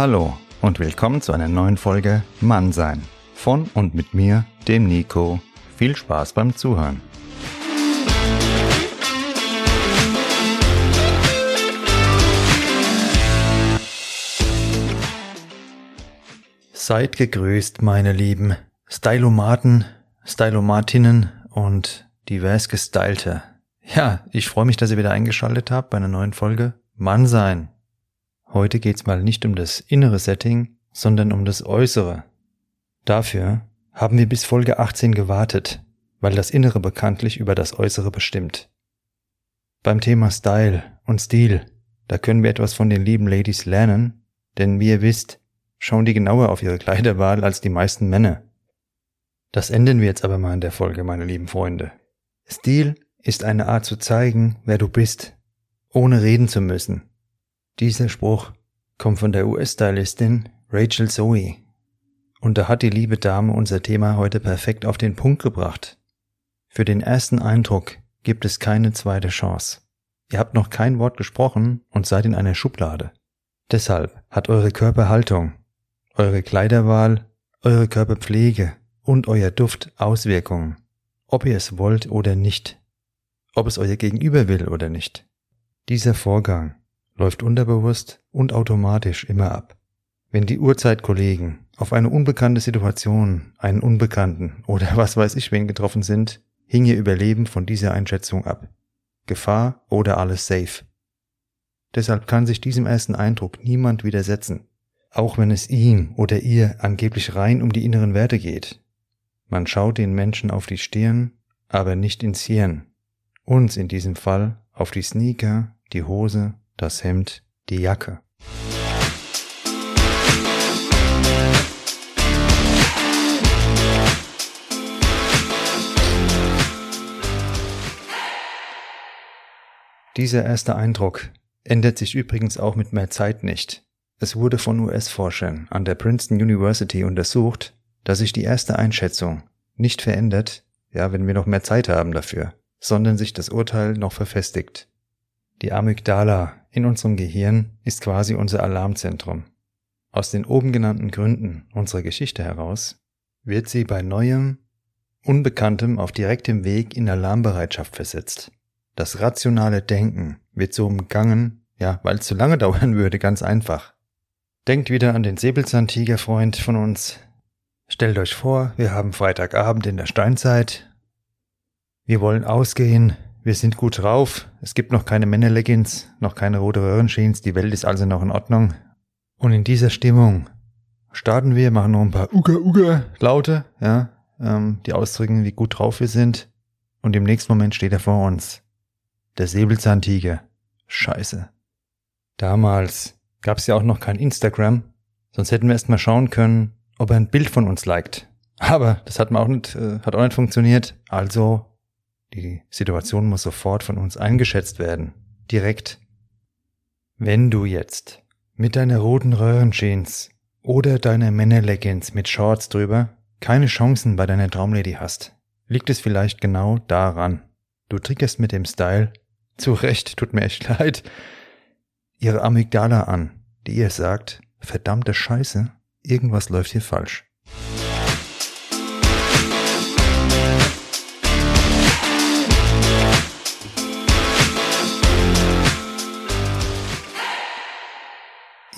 Hallo und willkommen zu einer neuen Folge Mannsein. Von und mit mir, dem Nico. Viel Spaß beim Zuhören. Seid gegrüßt, meine lieben Stylomaten, Stylomatinnen und divers Gestylte. Ja, ich freue mich, dass ihr wieder eingeschaltet habt bei einer neuen Folge Mannsein. Heute geht's mal nicht um das innere Setting, sondern um das äußere. Dafür haben wir bis Folge 18 gewartet, weil das Innere bekanntlich über das Äußere bestimmt. Beim Thema Style und Stil, da können wir etwas von den lieben Ladies lernen, denn wie ihr wisst, schauen die genauer auf ihre Kleiderwahl als die meisten Männer. Das enden wir jetzt aber mal in der Folge, meine lieben Freunde. Stil ist eine Art zu zeigen, wer du bist, ohne reden zu müssen dieser Spruch kommt von der US-Stylistin Rachel Zoe. Und da hat die liebe Dame unser Thema heute perfekt auf den Punkt gebracht. Für den ersten Eindruck gibt es keine zweite Chance. Ihr habt noch kein Wort gesprochen und seid in einer Schublade. Deshalb hat eure Körperhaltung, eure Kleiderwahl, eure Körperpflege und euer Duft Auswirkungen, ob ihr es wollt oder nicht, ob es euer Gegenüber will oder nicht. Dieser Vorgang läuft unterbewusst und automatisch immer ab. Wenn die Urzeitkollegen auf eine unbekannte Situation, einen Unbekannten oder was weiß ich wen getroffen sind, hing ihr Überleben von dieser Einschätzung ab. Gefahr oder alles safe. Deshalb kann sich diesem ersten Eindruck niemand widersetzen, auch wenn es ihm oder ihr angeblich rein um die inneren Werte geht. Man schaut den Menschen auf die Stirn, aber nicht ins Hirn. Uns in diesem Fall auf die Sneaker, die Hose das Hemd, die Jacke. Dieser erste Eindruck ändert sich übrigens auch mit mehr Zeit nicht. Es wurde von US-Forschern an der Princeton University untersucht, dass sich die erste Einschätzung nicht verändert, ja, wenn wir noch mehr Zeit haben dafür, sondern sich das Urteil noch verfestigt. Die Amygdala in unserem Gehirn ist quasi unser Alarmzentrum. Aus den oben genannten Gründen unserer Geschichte heraus wird sie bei neuem, Unbekanntem auf direktem Weg in Alarmbereitschaft versetzt. Das rationale Denken wird so umgangen, ja, weil es zu lange dauern würde, ganz einfach. Denkt wieder an den Säbelzahntigerfreund von uns. Stellt euch vor, wir haben Freitagabend in der Steinzeit. Wir wollen ausgehen, wir sind gut drauf. Es gibt noch keine Männerleggings, noch keine rote Röhrenjeans. Die Welt ist also noch in Ordnung. Und in dieser Stimmung starten wir, machen noch ein paar Uga Uga Laute, ja, ähm, die ausdrücken, wie gut drauf wir sind. Und im nächsten Moment steht er vor uns. Der Säbelzahntiger. Scheiße. Damals gab es ja auch noch kein Instagram, sonst hätten wir erst mal schauen können, ob er ein Bild von uns liked. Aber das hat, auch nicht, äh, hat auch nicht funktioniert. Also die Situation muss sofort von uns eingeschätzt werden. Direkt. Wenn du jetzt mit deiner roten Röhrenjeans oder deiner Männerleggings mit Shorts drüber keine Chancen bei deiner Traumlady hast, liegt es vielleicht genau daran. Du triggerst mit dem Style, zu Recht, tut mir echt leid, ihre Amygdala an, die ihr sagt, verdammte Scheiße, irgendwas läuft hier falsch.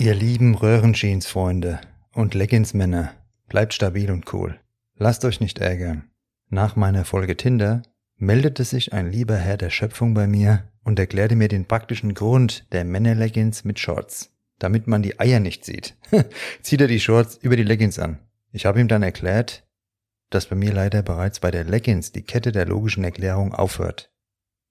Ihr lieben Röhrenjeans-Freunde und Leggings-Männer, bleibt stabil und cool. Lasst euch nicht ärgern. Nach meiner Folge Tinder meldete sich ein lieber Herr der Schöpfung bei mir und erklärte mir den praktischen Grund der Männer-Leggings mit Shorts. Damit man die Eier nicht sieht, zieht er die Shorts über die Leggings an. Ich habe ihm dann erklärt, dass bei mir leider bereits bei der Leggings die Kette der logischen Erklärung aufhört.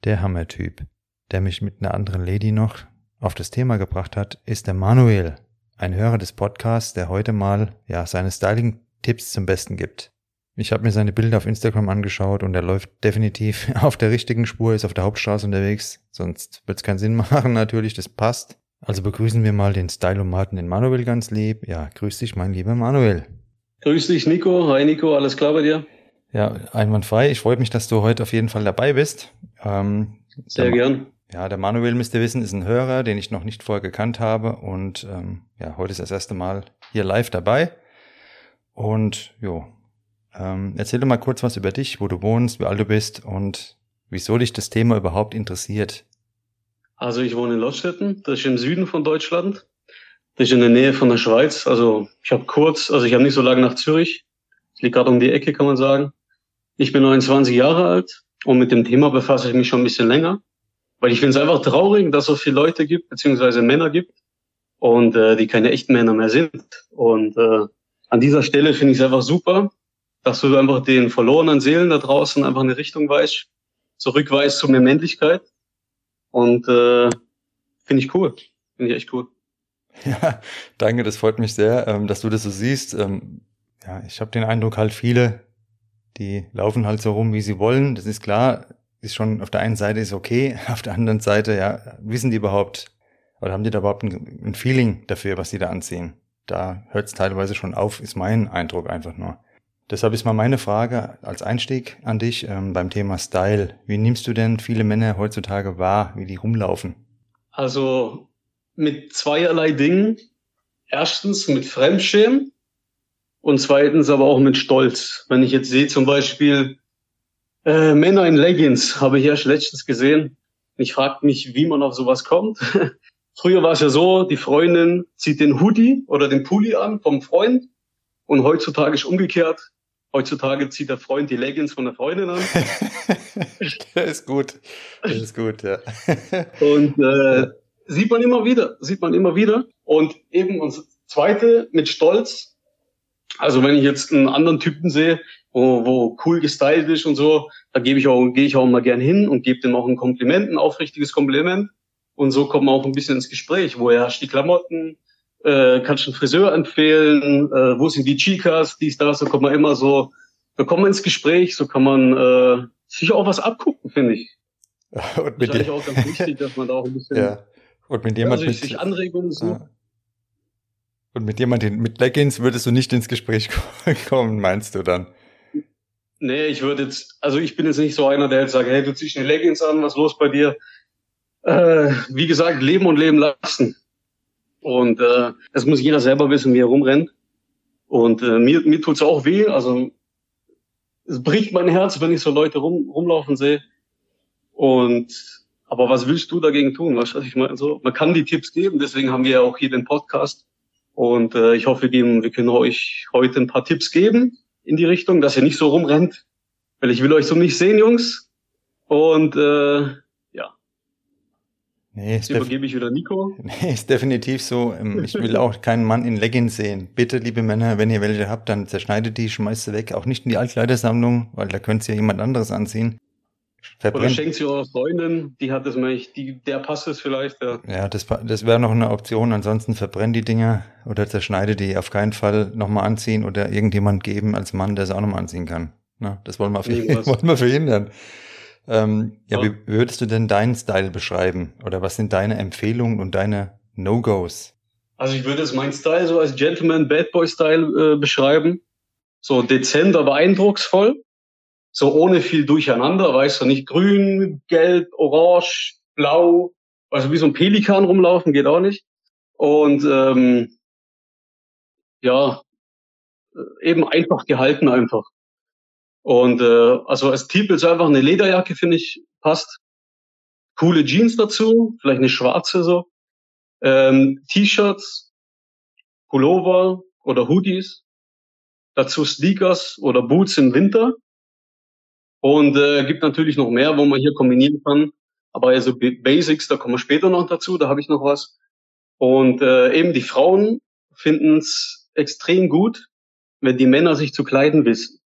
Der Hammertyp, der mich mit einer anderen Lady noch auf das Thema gebracht hat, ist der Manuel, ein Hörer des Podcasts, der heute mal ja seine Styling-Tipps zum Besten gibt. Ich habe mir seine Bilder auf Instagram angeschaut und er läuft definitiv auf der richtigen Spur, ist auf der Hauptstraße unterwegs, sonst wird es keinen Sinn machen natürlich, das passt. Also begrüßen wir mal den Stylomaten, den Manuel ganz lieb. Ja, grüß dich, mein lieber Manuel. Grüß dich, Nico. Hi, Nico. Alles klar bei dir? Ja, einwandfrei. Ich freue mich, dass du heute auf jeden Fall dabei bist. Ähm, Sehr gern. Ja, der Manuel, müsst ihr wissen, ist ein Hörer, den ich noch nicht vorher gekannt habe und ähm, ja, heute ist das erste Mal hier live dabei. Und jo, ähm, erzähl doch mal kurz was über dich, wo du wohnst, wie alt du bist und wieso dich das Thema überhaupt interessiert. Also ich wohne in Lottstetten, das ist im Süden von Deutschland. Das ist in der Nähe von der Schweiz. Also ich habe kurz, also ich habe nicht so lange nach Zürich. Ich liege gerade um die Ecke, kann man sagen. Ich bin 29 Jahre alt und mit dem Thema befasse ich mich schon ein bisschen länger. Weil ich finde es einfach traurig, dass es so viele Leute gibt, beziehungsweise Männer gibt und äh, die keine echten Männer mehr sind. Und äh, an dieser Stelle finde ich es einfach super, dass du einfach den verlorenen Seelen da draußen einfach eine Richtung weißt, zurückweist zu mehr Männlichkeit. Und äh, finde ich cool. Finde ich echt cool. Ja, danke, das freut mich sehr, ähm, dass du das so siehst. Ähm, ja, ich habe den Eindruck, halt viele, die laufen halt so rum, wie sie wollen. Das ist klar, ist schon auf der einen Seite ist okay, auf der anderen Seite, ja, wissen die überhaupt oder haben die da überhaupt ein, ein Feeling dafür, was sie da anziehen? Da hört es teilweise schon auf, ist mein Eindruck einfach nur. Deshalb ist mal meine Frage als Einstieg an dich ähm, beim Thema Style. Wie nimmst du denn viele Männer heutzutage wahr, wie die rumlaufen? Also mit zweierlei Dingen. Erstens mit Fremdschämen und zweitens aber auch mit Stolz. Wenn ich jetzt sehe zum Beispiel äh, Männer in Leggings habe ich erst letztens gesehen. Ich frage mich, wie man auf sowas kommt. Früher war es ja so, die Freundin zieht den Hoodie oder den Pulli an vom Freund und heutzutage ist umgekehrt. Heutzutage zieht der Freund die Leggings von der Freundin an. das ist gut. Das ist gut, ja. und äh, sieht man immer wieder, sieht man immer wieder. Und eben und zweite mit Stolz. Also wenn ich jetzt einen anderen Typen sehe, wo, wo cool gestylt ist und so, da gebe ich auch, gehe ich auch mal gern hin und gebe dem auch ein Kompliment, ein aufrichtiges Kompliment. Und so kommt man auch ein bisschen ins Gespräch. Woher hast du die Klamotten? Äh, kannst du einen Friseur empfehlen? Äh, wo sind die Chicas? Dies, das. So kommt man immer so, so kommt man ins Gespräch. So kann man äh, sich auch was abgucken, finde ich. und mit das ist auch ganz wichtig, dass man da auch ein bisschen ja. und mit jemand ja, also sich Anregungen sucht. Ja. Und mit jemandem mit Leggings würdest du nicht ins Gespräch kommen, meinst du dann? Nee, ich würde jetzt, also ich bin jetzt nicht so einer, der jetzt sagt, hey, du ziehst eine Leggings an, was los bei dir? Äh, wie gesagt, leben und leben lassen. Und äh, das muss jeder selber wissen, wie er rumrennt. Und äh, mir, mir tut's auch weh. Also es bricht mein Herz, wenn ich so Leute rum, rumlaufen sehe. Und aber was willst du dagegen tun? Was ich meine, so man kann die Tipps geben. Deswegen haben wir ja auch hier den Podcast. Und äh, ich hoffe, wir, geben, wir können euch heute ein paar Tipps geben in die Richtung, dass ihr nicht so rumrennt, weil ich will euch so nicht sehen, Jungs. Und äh, ja. Nee, ist übergebe ich wieder Nico. Nee, ist definitiv so. Ähm, ich will auch keinen Mann in Leggings sehen. Bitte, liebe Männer, wenn ihr welche habt, dann zerschneidet die, schmeißt sie weg. Auch nicht in die Altkleidersammlung, weil da könnt ihr ja jemand anderes anziehen. Verbrennt. Oder schenkt sie eurer Freundin, die hat das nämlich, die, der passt es vielleicht. Ja, ja das, das wäre noch eine Option. Ansonsten verbrennt die Dinger oder zerschneide die auf keinen Fall nochmal anziehen oder irgendjemand geben als Mann, der sie auch nochmal anziehen kann. Na, das wollen wir, wollen wir verhindern. Ähm, ja, ja, wie würdest du denn deinen Style beschreiben? Oder was sind deine Empfehlungen und deine No-Gos? Also ich würde es meinen Style so als Gentleman Bad Boy Style äh, beschreiben. So dezent, aber eindrucksvoll so ohne viel Durcheinander, weißt du, nicht grün, gelb, orange, blau, also wie so ein Pelikan rumlaufen, geht auch nicht. Und ähm, ja, eben einfach gehalten einfach. Und äh, also als Typ ist einfach eine Lederjacke, finde ich, passt. Coole Jeans dazu, vielleicht eine schwarze so. Ähm, T-Shirts, Pullover oder Hoodies, dazu Sneakers oder Boots im Winter und äh, gibt natürlich noch mehr, wo man hier kombinieren kann. Aber also Basics, da kommen wir später noch dazu, da habe ich noch was. Und äh, eben die Frauen finden es extrem gut, wenn die Männer sich zu kleiden wissen.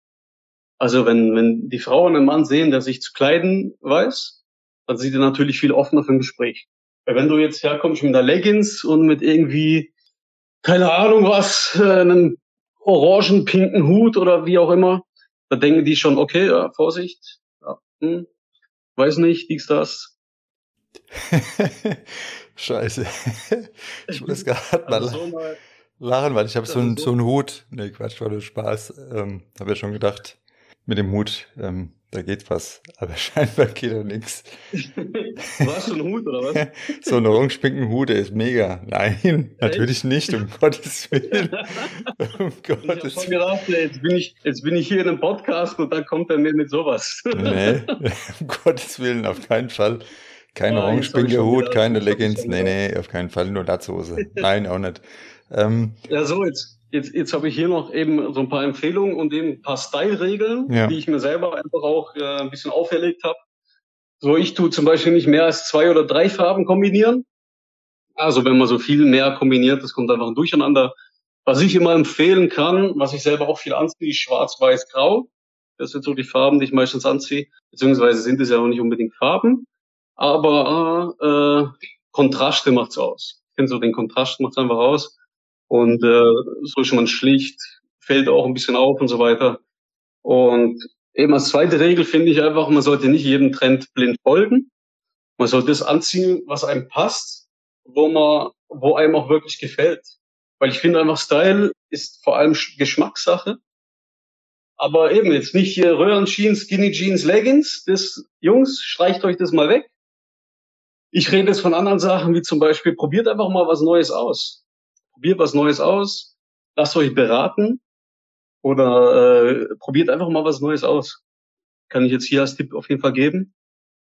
Also wenn, wenn die Frauen einen Mann sehen, der sich zu kleiden weiß, dann sind die natürlich viel offener für ein Gespräch. Weil wenn du jetzt herkommst mit einer Leggings und mit irgendwie, keine Ahnung was, äh, einem orangen, pinken Hut oder wie auch immer, da denken die schon, okay, ja, Vorsicht, ja, hm, weiß nicht, dies, das. Scheiße. Ich muss gerade mal, also so mal lachen, weil ich habe so, einen, so einen Hut. Nee, Quatsch, war nur Spaß. Ähm, habe ja schon gedacht, mit dem Hut, ähm, da geht was. Aber scheinbar geht da nichts. Warst du ein Hut oder was? so ein orangepinken Hut, der ist mega. Nein, natürlich nicht, um Gottes Willen. um Gottes ich Willen. Gedacht, jetzt, bin ich, jetzt bin ich hier in einem Podcast und dann kommt er mir mit sowas. nee, um Gottes Willen, auf keinen Fall. Kein ah, orangepinker Hut, keine Leggings. Nee, nee, auf keinen Fall, nur Latzhose. Nein, auch nicht. Ähm, ja, so, jetzt, jetzt, jetzt habe ich hier noch eben so ein paar Empfehlungen und eben ein paar Style-Regeln, ja. die ich mir selber einfach auch äh, ein bisschen auferlegt habe. So, ich tue zum Beispiel nicht mehr als zwei oder drei Farben kombinieren. Also wenn man so viel mehr kombiniert, das kommt einfach ein Durcheinander. Was ich immer empfehlen kann, was ich selber auch viel anziehe, ist schwarz, weiß, grau. Das sind so die Farben, die ich meistens anziehe. Beziehungsweise sind es ja auch nicht unbedingt Farben. Aber äh, Kontraste macht's aus. Ich finde so den Kontrast macht's einfach aus. Und äh, so ist man schlicht, fällt auch ein bisschen auf und so weiter. Und eben als zweite Regel finde ich einfach, man sollte nicht jedem Trend blind folgen. Man sollte das anziehen, was einem passt, wo man, wo einem auch wirklich gefällt. Weil ich finde einfach Style ist vor allem Geschmackssache. Aber eben jetzt nicht hier Röhrenjeans, Skinny Jeans, Leggings. Das, Jungs, streicht euch das mal weg. Ich rede jetzt von anderen Sachen, wie zum Beispiel, probiert einfach mal was Neues aus probiert was Neues aus, lasst euch beraten oder äh, probiert einfach mal was Neues aus. Kann ich jetzt hier als Tipp auf jeden Fall geben.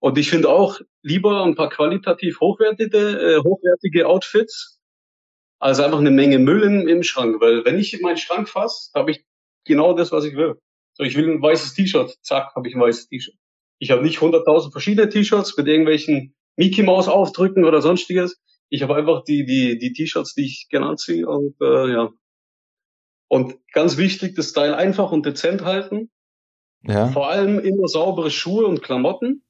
Und ich finde auch lieber ein paar qualitativ hochwertige, äh, hochwertige Outfits als einfach eine Menge Müll im, im Schrank. Weil wenn ich in meinen Schrank fasse, habe ich genau das, was ich will. So, ich will ein weißes T-Shirt, zack, habe ich ein weißes T-Shirt. Ich habe nicht 100.000 verschiedene T-Shirts mit irgendwelchen Mickey Maus Aufdrücken oder sonstiges. Ich habe einfach die, die, die T-Shirts, die ich gerne anziehe und äh, ja. Und ganz wichtig, das Style einfach und dezent halten. Ja. Vor allem immer saubere Schuhe und Klamotten.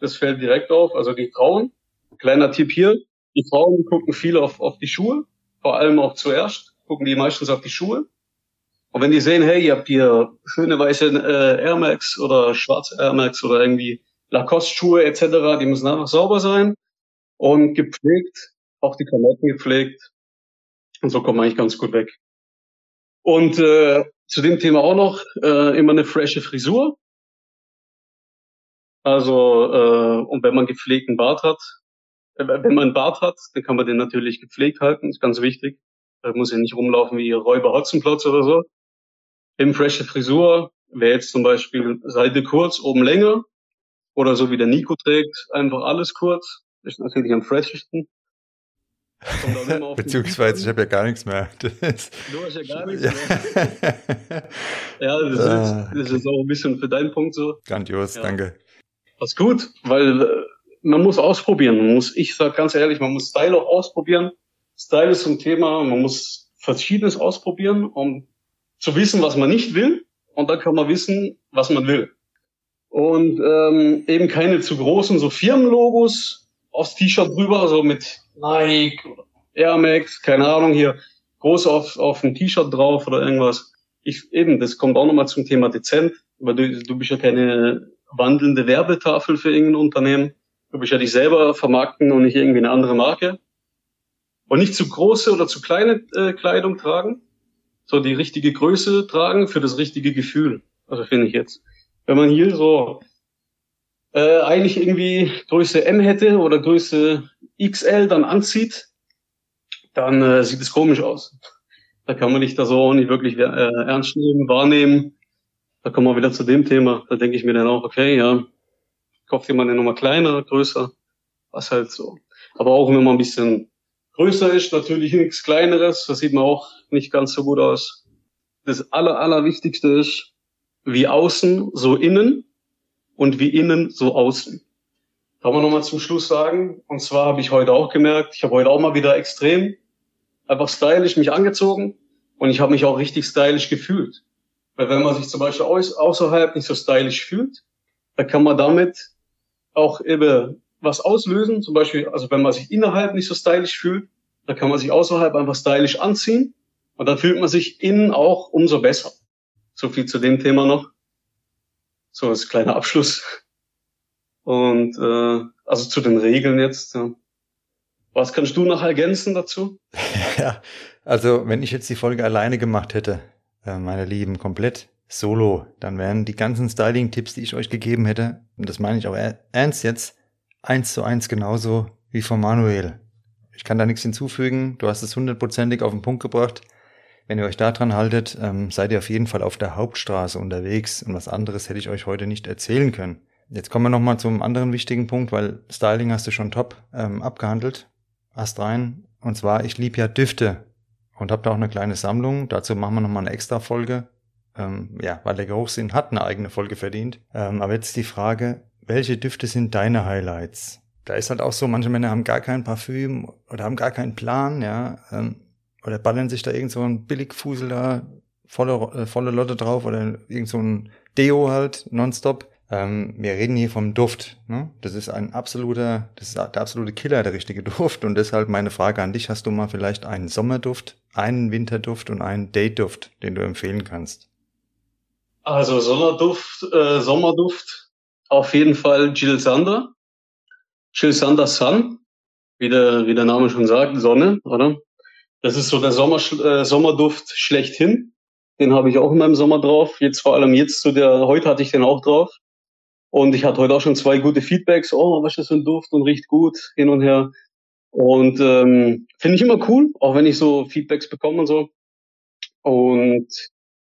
Das fällt direkt auf. Also die Frauen, kleiner Tipp hier, die Frauen gucken viel auf, auf die Schuhe, vor allem auch zuerst, gucken die meistens auf die Schuhe. Und wenn die sehen, hey, ihr habt hier schöne weiße äh, Air Max oder schwarze Air Max oder irgendwie Lacoste-Schuhe etc., die müssen einfach sauber sein und gepflegt, auch die Klamotten gepflegt. Und so kommt man eigentlich ganz gut weg. Und äh, zu dem Thema auch noch äh, immer eine frische Frisur. Also äh, und wenn man gepflegten Bart hat, äh, wenn man einen Bart hat, dann kann man den natürlich gepflegt halten, ist ganz wichtig. Da muss ja nicht rumlaufen wie Räuber Hotzenplotz oder so. Eben frische Frisur wäre jetzt zum Beispiel Seite kurz, oben länger. Oder so wie der Nico trägt, einfach alles kurz ist natürlich am freshesten. Beziehungsweise ich habe ja gar nichts mehr. du hast ja gar nichts mehr. ja, das, ah. ist, das ist auch ein bisschen für deinen Punkt so. Grandios, ja. danke. Das ist gut, weil äh, man muss ausprobieren. Man muss, ich sag ganz ehrlich, man muss Style auch ausprobieren. Style ist ein Thema, man muss Verschiedenes ausprobieren, um zu wissen, was man nicht will. Und dann kann man wissen, was man will. Und ähm, eben keine zu großen so Firmenlogos, aufs T-Shirt drüber, so mit Nike oder Air Max, keine Ahnung, hier groß auf, auf ein T-Shirt drauf oder irgendwas. Ich, eben, das kommt auch nochmal zum Thema dezent, weil du, du bist ja keine wandelnde Werbetafel für irgendein Unternehmen. Du bist ja dich selber vermarkten und nicht irgendwie eine andere Marke. Und nicht zu große oder zu kleine äh, Kleidung tragen, so die richtige Größe tragen für das richtige Gefühl. Also finde ich jetzt. Wenn man hier so äh, eigentlich irgendwie Größe M hätte oder Größe XL dann anzieht, dann äh, sieht es komisch aus. Da kann man nicht da so nicht wirklich äh, ernst nehmen, wahrnehmen. Da kommen wir wieder zu dem Thema. Da denke ich mir dann auch, okay, ja, kauft jemand eine Nummer kleiner, größer, was halt so. Aber auch immer ein bisschen größer ist, natürlich nichts kleineres, das sieht man auch nicht ganz so gut aus. Das aller, allerwichtigste ist, wie außen, so innen und wie innen, so außen. Kann man nochmal zum Schluss sagen. Und zwar habe ich heute auch gemerkt, ich habe heute auch mal wieder extrem einfach stylisch mich angezogen und ich habe mich auch richtig stylisch gefühlt. Weil wenn man sich zum Beispiel außerhalb nicht so stylisch fühlt, dann kann man damit auch eben was auslösen. Zum Beispiel, also wenn man sich innerhalb nicht so stylisch fühlt, dann kann man sich außerhalb einfach stylisch anziehen und dann fühlt man sich innen auch umso besser. So viel zu dem Thema noch. So als kleiner Abschluss. Und äh, also zu den Regeln jetzt. Ja. Was kannst du noch ergänzen dazu? ja, also wenn ich jetzt die Folge alleine gemacht hätte, äh, meine Lieben, komplett solo, dann wären die ganzen Styling-Tipps, die ich euch gegeben hätte, und das meine ich auch ernst jetzt, eins zu eins genauso wie von Manuel. Ich kann da nichts hinzufügen, du hast es hundertprozentig auf den Punkt gebracht. Wenn ihr euch da dran haltet, ähm, seid ihr auf jeden Fall auf der Hauptstraße unterwegs und was anderes hätte ich euch heute nicht erzählen können. Jetzt kommen wir nochmal zum anderen wichtigen Punkt, weil Styling hast du schon top ähm, abgehandelt. Ast rein. Und zwar, ich liebe ja Düfte und habe da auch eine kleine Sammlung. Dazu machen wir nochmal eine extra Folge. Ähm, ja, weil der Geruchssinn hat eine eigene Folge verdient. Ähm, aber jetzt die Frage, welche Düfte sind deine Highlights? Da ist halt auch so, manche Männer haben gar kein Parfüm oder haben gar keinen Plan, ja. Ähm, oder ballern sich da irgend so ein Billigfusel da volle, äh, volle Lotte drauf oder irgend so ein Deo halt nonstop. Ähm, wir reden hier vom Duft. Ne? Das ist ein absoluter, das ist der absolute Killer, der richtige Duft. Und deshalb meine Frage an dich: Hast du mal vielleicht einen Sommerduft, einen Winterduft und einen Dateduft, den du empfehlen kannst? Also Sommerduft, äh, Sommerduft, auf jeden Fall Jill Sander. Jill Sander Sun, wie der, wie der Name schon sagt, Sonne, oder? Das ist so der Sommer, äh, Sommerduft schlechthin. Den habe ich auch in meinem Sommer drauf. Jetzt vor allem jetzt zu der, heute hatte ich den auch drauf. Und ich hatte heute auch schon zwei gute Feedbacks. Oh, was ist das für ein Duft und riecht gut hin und her. Und ähm, finde ich immer cool, auch wenn ich so Feedbacks bekomme und so. Und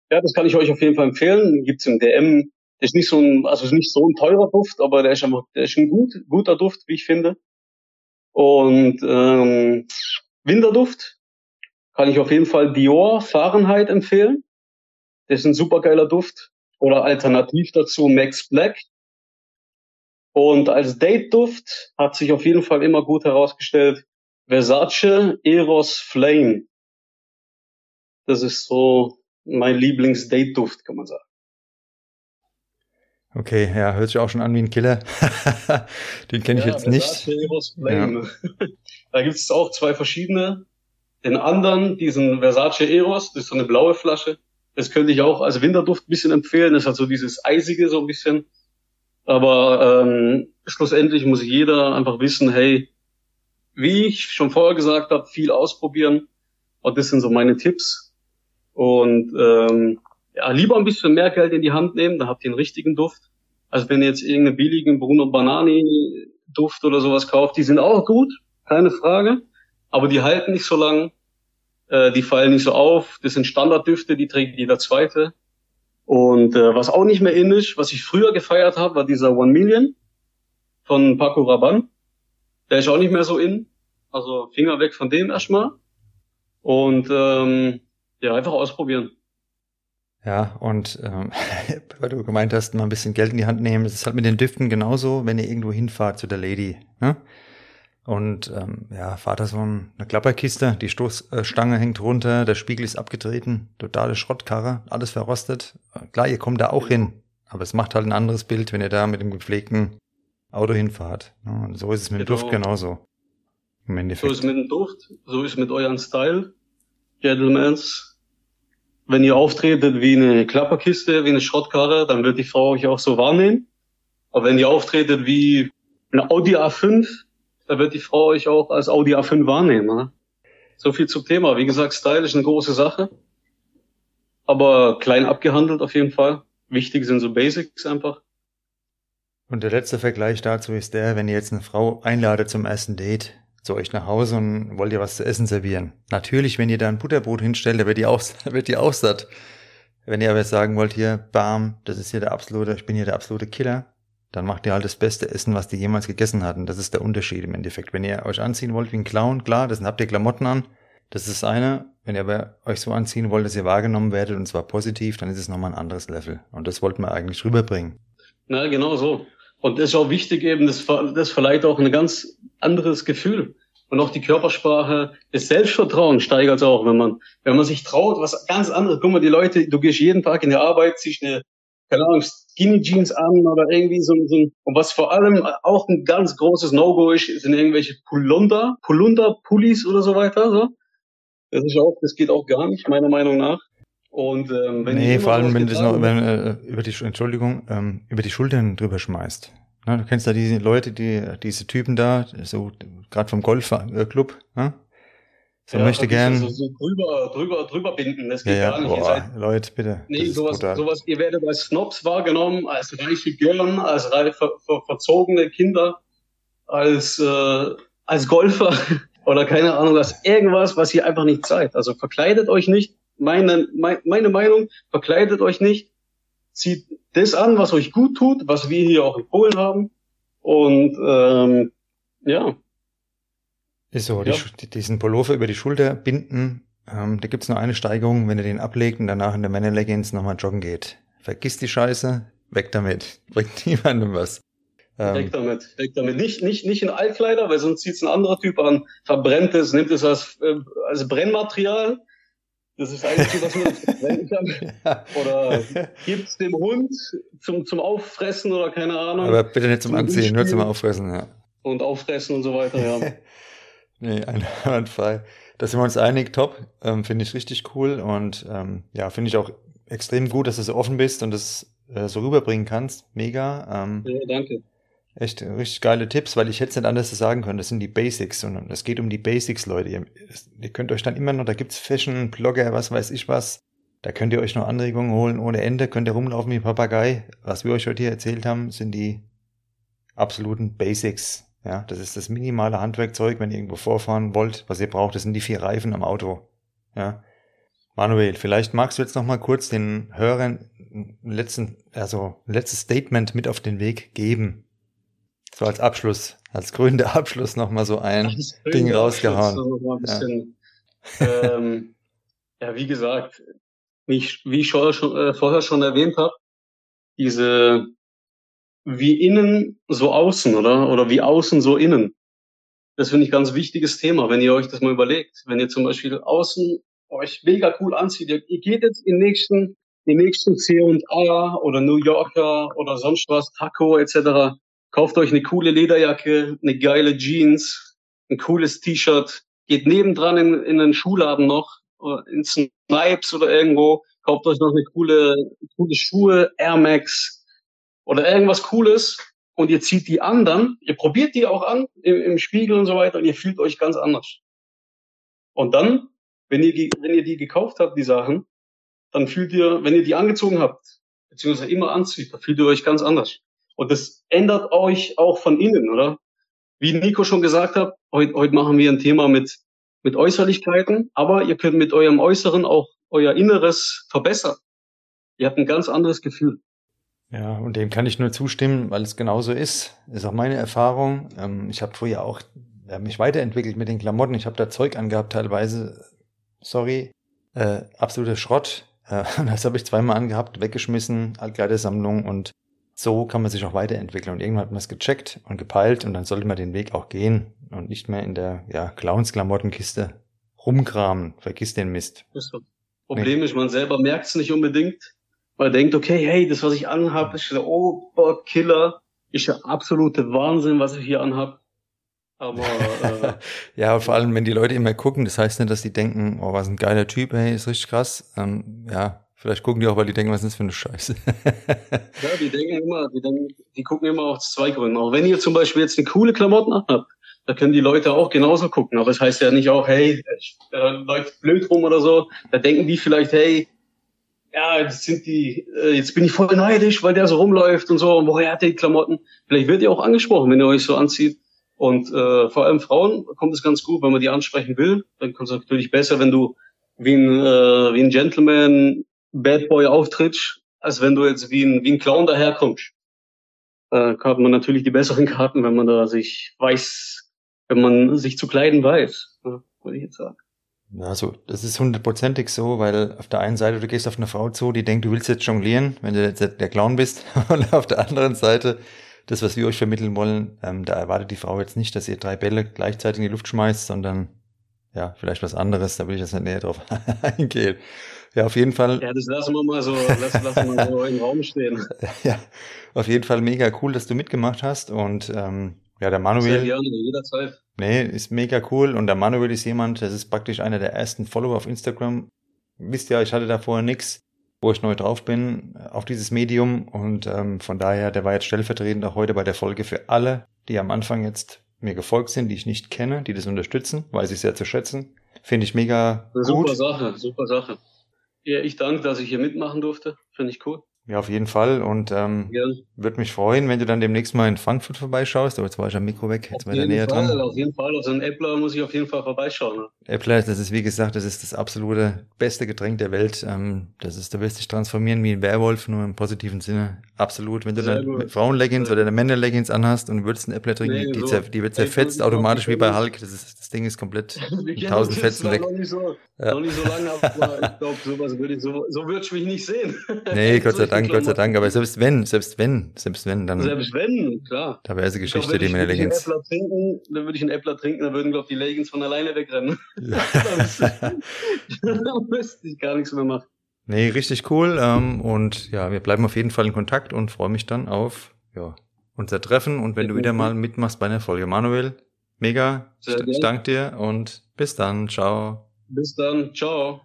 ja, das kann ich euch auf jeden Fall empfehlen. Gibt's im DM. Ist nicht so ein, also nicht so ein teurer Duft, aber der ist einfach, der ist ein gut, guter Duft, wie ich finde. Und ähm, Winterduft kann ich auf jeden Fall Dior Fahrenheit empfehlen. Das ist ein supergeiler Duft. Oder alternativ dazu Max Black. Und als Date-Duft hat sich auf jeden Fall immer gut herausgestellt Versace Eros Flame. Das ist so mein Lieblings-Date-Duft, kann man sagen. Okay, ja, hört sich auch schon an wie ein Killer. Den kenne ich ja, jetzt nicht. Eros Flame. Ja. Da gibt es auch zwei verschiedene. Den anderen, diesen Versace Eros, das ist so eine blaue Flasche. Das könnte ich auch als Winterduft ein bisschen empfehlen. Das hat so dieses Eisige so ein bisschen. Aber ähm, schlussendlich muss jeder einfach wissen, hey, wie ich schon vorher gesagt habe, viel ausprobieren. Und das sind so meine Tipps. Und ähm, ja, lieber ein bisschen mehr Geld in die Hand nehmen, da habt ihr einen richtigen Duft. Also wenn ihr jetzt irgendeinen billigen Bruno Banani Duft oder sowas kauft, die sind auch gut, keine Frage. Aber die halten nicht so lang, äh, die fallen nicht so auf. Das sind Standarddüfte, die trägt jeder zweite. Und äh, was auch nicht mehr in ist, was ich früher gefeiert habe, war dieser One Million von Paco Rabanne. Der ist auch nicht mehr so in. Also Finger weg von dem erstmal. Und ähm, ja, einfach ausprobieren. Ja, und ähm, weil du gemeint hast, mal ein bisschen Geld in die Hand nehmen, das ist halt mit den Düften genauso, wenn ihr irgendwo hinfahrt zu der Lady. Ne? Und ähm, ja, Vater so eine Klapperkiste, die Stoßstange hängt runter, der Spiegel ist abgetreten, totale Schrottkarre, alles verrostet. Klar, ihr kommt da auch hin, aber es macht halt ein anderes Bild, wenn ihr da mit dem gepflegten Auto hinfahrt. Und so ist es mit dem Duft genau. genauso. Im Endeffekt. So ist es mit dem Duft, so ist es mit eurem Style, Gentlemans. Wenn ihr auftretet wie eine Klapperkiste, wie eine Schrottkarre, dann wird die Frau euch auch so wahrnehmen. Aber wenn ihr auftretet wie eine Audi A5, da wird die Frau euch auch als Audi A5 wahrnehmen. Ne? So viel zum Thema. Wie gesagt, Style ist eine große Sache, aber klein abgehandelt auf jeden Fall. Wichtig sind so Basics einfach. Und der letzte Vergleich dazu ist der, wenn ihr jetzt eine Frau einladet zum ersten Date zu euch nach Hause und wollt ihr was zu essen servieren. Natürlich, wenn ihr da ein Butterbrot hinstellt, da wird die auch, wird die auch satt. Wenn ihr aber jetzt sagen wollt, hier, bam, das ist hier der absolute, ich bin hier der absolute Killer, dann macht ihr halt das beste Essen, was die jemals gegessen hatten. Das ist der Unterschied im Endeffekt. Wenn ihr euch anziehen wollt wie ein Clown, klar, das habt ihr Klamotten an. Das ist eine. Wenn ihr aber euch so anziehen wollt, dass ihr wahrgenommen werdet und zwar positiv, dann ist es nochmal ein anderes Level. Und das wollten wir eigentlich rüberbringen. Na, genau so. Und das ist auch wichtig eben, das, das verleiht auch ein ganz anderes Gefühl. Und auch die Körpersprache, das Selbstvertrauen steigert auch, wenn man, wenn man sich traut, was ganz anderes. Guck mal, die Leute, du gehst jeden Tag in der Arbeit, ziehst eine, keine Ahnung, Skinny Jeans an oder irgendwie so, so und was vor allem auch ein ganz großes No-Go ist, sind irgendwelche Pulunder, Pulunder, Pullis oder so weiter, so. Das ist auch, das geht auch gar nicht, meiner Meinung nach. Und ähm, wenn nee, vor allem wenn du das noch wenn, äh, über die Entschuldigung ähm, über die Schultern drüber schmeißt. Na, du kennst ja diese Leute, die diese Typen da, so gerade vom Golfclub, ne? So ja, möchte gern. So, so drüber, drüber, drüber binden, das geht ja, gar nicht. Boah, seid, Leute, bitte. Nee, sowas, sowas, ihr werdet als Snobs wahrgenommen, als reiche Girlen, als ver, ver, verzogene Kinder, als, äh, als Golfer oder keine Ahnung, als irgendwas, was ihr einfach nicht seid. Also verkleidet euch nicht. Meine, meine, meine Meinung, verkleidet euch nicht. Zieht das an, was euch gut tut, was wir hier auch in Polen haben. Und ähm, ja, ist so, ja. die, diesen Pullover über die Schulter binden, ähm, da gibt's nur eine Steigerung, wenn ihr den ablegt und danach in der Männerleggings nochmal joggen geht. Vergiss die Scheiße, weg damit. Bringt niemandem was. Ähm, weg damit, weg damit. Nicht, nicht, nicht in Altkleider, weil sonst zieht's ein anderer Typ an, verbrennt es, nimmt es als, äh, als Brennmaterial. Das ist eigentlich was man verbrennen kann. Oder gibt's dem Hund zum, zum Auffressen oder keine Ahnung. Aber bitte nicht zum, zum Anziehen, nur zum Auffressen, ja. Und Auffressen und so weiter, ja. Nee, einwandfrei. Da sind wir uns einig, top. Ähm, finde ich richtig cool und ähm, ja, finde ich auch extrem gut, dass du so offen bist und das äh, so rüberbringen kannst. Mega. Ähm, ja, danke. Echt richtig geile Tipps, weil ich hätte es nicht anders sagen können. Das sind die Basics und es geht um die Basics, Leute. Ihr, ihr könnt euch dann immer noch, da gibt's Fashion, Blogger, was weiß ich was. Da könnt ihr euch noch Anregungen holen ohne Ende, könnt ihr rumlaufen wie Papagei. Was wir euch heute hier erzählt haben, sind die absoluten Basics. Ja, das ist das minimale Handwerkzeug, wenn ihr irgendwo vorfahren wollt. Was ihr braucht, das sind die vier Reifen am Auto. Ja. Manuel, vielleicht magst du jetzt noch mal kurz den Hörern letzten, also letztes Statement mit auf den Weg geben. So als Abschluss, als grüner Abschluss noch mal so ein Ding rausgehauen. So ein bisschen, ja. ähm, ja, wie gesagt, wie ich, wie ich schon, äh, vorher schon erwähnt habe, diese wie innen so außen, oder? Oder wie außen so innen. Das finde ich ganz wichtiges Thema, wenn ihr euch das mal überlegt. Wenn ihr zum Beispiel außen euch mega cool anzieht, ihr, ihr geht jetzt in nächsten, die nächsten C&A oder New Yorker oder sonst was, Taco etc. Kauft euch eine coole Lederjacke, eine geile Jeans, ein cooles T-Shirt, geht nebendran in, in einen Schuhladen noch, in Snipes oder irgendwo, kauft euch noch eine coole, coole Schuhe, Air Max, oder irgendwas Cooles und ihr zieht die anderen, ihr probiert die auch an im, im Spiegel und so weiter und ihr fühlt euch ganz anders. Und dann, wenn ihr, die, wenn ihr die gekauft habt, die Sachen, dann fühlt ihr, wenn ihr die angezogen habt, beziehungsweise immer anzieht, dann fühlt ihr euch ganz anders. Und das ändert euch auch von innen, oder? Wie Nico schon gesagt hat, heute, heute machen wir ein Thema mit, mit Äußerlichkeiten, aber ihr könnt mit eurem Äußeren auch euer Inneres verbessern. Ihr habt ein ganz anderes Gefühl. Ja, und dem kann ich nur zustimmen, weil es genauso ist. Ist auch meine Erfahrung. Ähm, ich habe früher auch mich weiterentwickelt mit den Klamotten. Ich habe da Zeug angehabt, teilweise, sorry, äh, absoluter Schrott. Äh, das habe ich zweimal angehabt, weggeschmissen, Altkleidersammlung und so kann man sich auch weiterentwickeln. Und irgendwann hat man es gecheckt und gepeilt und dann sollte man den Weg auch gehen und nicht mehr in der ja, Clowns-Klamottenkiste rumkramen. Vergiss den Mist. Das Problem nee. ist, man selber merkt es nicht unbedingt man denkt, okay, hey, das, was ich anhabe, ist der Oberkiller, ist der absolute Wahnsinn, was ich hier anhab. Aber äh, ja, vor allem, wenn die Leute immer gucken, das heißt nicht, dass die denken, oh, was ein geiler Typ, hey, ist richtig krass. Ähm, ja, vielleicht gucken die auch, weil die denken, was ist das für eine Scheiße. ja, die denken immer, die, denken, die gucken immer aus zwei Gründen. Auch wenn ihr zum Beispiel jetzt eine coole Klamotten habt, da können die Leute auch genauso gucken. Aber es das heißt ja nicht auch, hey, äh, läuft blöd rum oder so. Da denken die vielleicht, hey, ja, jetzt sind die, äh, jetzt bin ich voll neidisch, weil der so rumläuft und so, und woher hat der die Klamotten? Vielleicht wird ihr auch angesprochen, wenn ihr euch so anzieht. Und äh, vor allem Frauen kommt es ganz gut, wenn man die ansprechen will. Dann kommt es natürlich besser, wenn du wie ein, äh, wie ein Gentleman, Bad Boy auftrittst, als wenn du jetzt wie ein, wie ein Clown daherkommst. äh, hat man natürlich die besseren Karten, wenn man da sich weiß, wenn man sich zu kleiden weiß, würde ich jetzt sagen. Also, das ist hundertprozentig so, weil auf der einen Seite, du gehst auf eine Frau zu, die denkt, du willst jetzt jonglieren, wenn du jetzt der Clown bist. Und auf der anderen Seite, das, was wir euch vermitteln wollen, ähm, da erwartet die Frau jetzt nicht, dass ihr drei Bälle gleichzeitig in die Luft schmeißt, sondern ja, vielleicht was anderes, da will ich jetzt nicht näher drauf eingehen. Ja, auf jeden Fall. Ja, das lassen wir mal so, lassen, lassen wir so im Raum stehen. ja, auf jeden Fall mega cool, dass du mitgemacht hast und ähm, ja, der Manuel. Sehr gerne, jederzeit. Nee, ist mega cool. Und der Manuel ist jemand, das ist praktisch einer der ersten Follower auf Instagram. Wisst ihr, ich hatte da vorher nix, wo ich neu drauf bin, auf dieses Medium. Und ähm, von daher, der war jetzt stellvertretend auch heute bei der Folge für alle, die am Anfang jetzt mir gefolgt sind, die ich nicht kenne, die das unterstützen, weiß ich sehr zu schätzen. Finde ich mega gut. Super Sache, super Sache. Ja, ich danke, dass ich hier mitmachen durfte. Finde ich cool. Ja, auf jeden Fall. Und ähm, ja. würde mich freuen, wenn du dann demnächst mal in Frankfurt vorbeischaust. Aber jetzt war ich am Mikro weg, jetzt war der näher Fall, dran. Auf jeden Fall, also ein Äppler muss ich auf jeden Fall vorbeischauen. Ne? Äppler, das ist wie gesagt, das ist das absolute beste Getränk der Welt. Ähm, das ist, du wirst dich transformieren wie ein Werwolf, nur im positiven Sinne. Absolut. Wenn du dann Frauenleggings oder Männerleggings anhast und würdest ein Äppler trinken, nee, die, so. die, wird zerfetzt automatisch wie bei Hulk. Das, ist, das Ding ist komplett tausend Fetzen weg. Noch nicht so, ja. noch nicht so lange, aber ich glaube, sowas würde ich, so, so würde ich mich nicht sehen. Nee, Gott sei Dank, Gott sei Dank. Aber selbst wenn, selbst wenn, selbst wenn, dann. Selbst wenn, klar. Da wäre es eine Geschichte, glaub, die meine Leggings. Trinken, dann würde ich einen Äppler trinken, dann würden, glaube ich, die Leggings von alleine wegrennen. Ja. da müsste ich gar nichts mehr machen. Nee, richtig cool. Ähm, und ja, wir bleiben auf jeden Fall in Kontakt und freue mich dann auf ja, unser Treffen und wenn du wieder mal mitmachst bei einer Folge. Manuel, mega. Ich, ich danke dir und bis dann. Ciao. Bis dann. Ciao.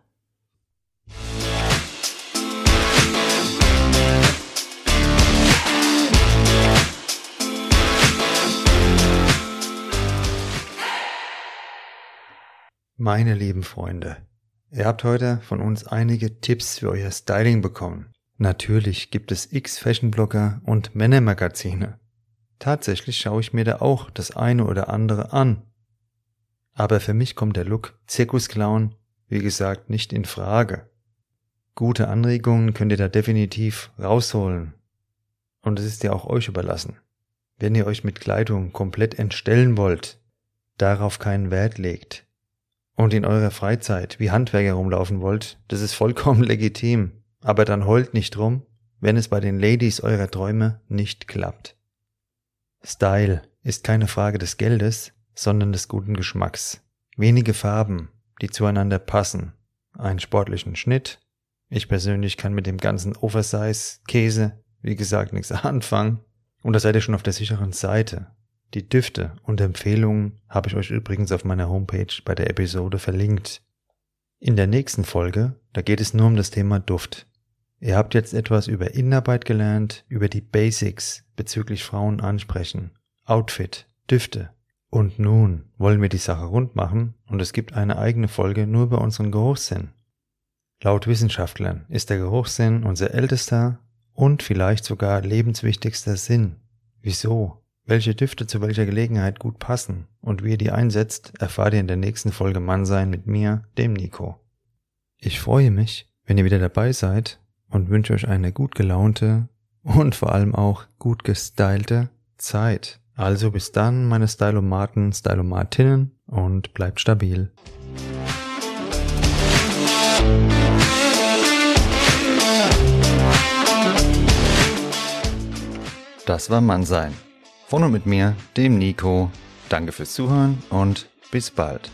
Meine lieben Freunde, ihr habt heute von uns einige Tipps für euer Styling bekommen. Natürlich gibt es x Fashion-Blogger und Männermagazine. Tatsächlich schaue ich mir da auch das eine oder andere an. Aber für mich kommt der Look Zirkusclown, wie gesagt, nicht in Frage. Gute Anregungen könnt ihr da definitiv rausholen. Und es ist ja auch euch überlassen. Wenn ihr euch mit Kleidung komplett entstellen wollt, darauf keinen Wert legt, und in eurer Freizeit wie Handwerker rumlaufen wollt, das ist vollkommen legitim. Aber dann heult nicht rum, wenn es bei den Ladies eurer Träume nicht klappt. Style ist keine Frage des Geldes, sondern des guten Geschmacks. Wenige Farben, die zueinander passen, einen sportlichen Schnitt. Ich persönlich kann mit dem ganzen Oversize-Käse, wie gesagt, nichts anfangen. Und da seid ihr schon auf der sicheren Seite. Die Düfte und Empfehlungen habe ich euch übrigens auf meiner Homepage bei der Episode verlinkt. In der nächsten Folge, da geht es nur um das Thema Duft. Ihr habt jetzt etwas über Innenarbeit gelernt, über die Basics bezüglich Frauen ansprechen, Outfit, Düfte. Und nun wollen wir die Sache rund machen und es gibt eine eigene Folge nur über unseren Geruchssinn. Laut Wissenschaftlern ist der Geruchssinn unser ältester und vielleicht sogar lebenswichtigster Sinn. Wieso? Welche Düfte zu welcher Gelegenheit gut passen und wie ihr die einsetzt, erfahrt ihr in der nächsten Folge Mannsein mit mir, dem Nico. Ich freue mich, wenn ihr wieder dabei seid und wünsche euch eine gut gelaunte und vor allem auch gut gestylte Zeit. Also bis dann, meine Stylomaten, Stylomatinnen und bleibt stabil. Das war Mannsein von und mit mir, dem Nico. Danke fürs Zuhören und bis bald.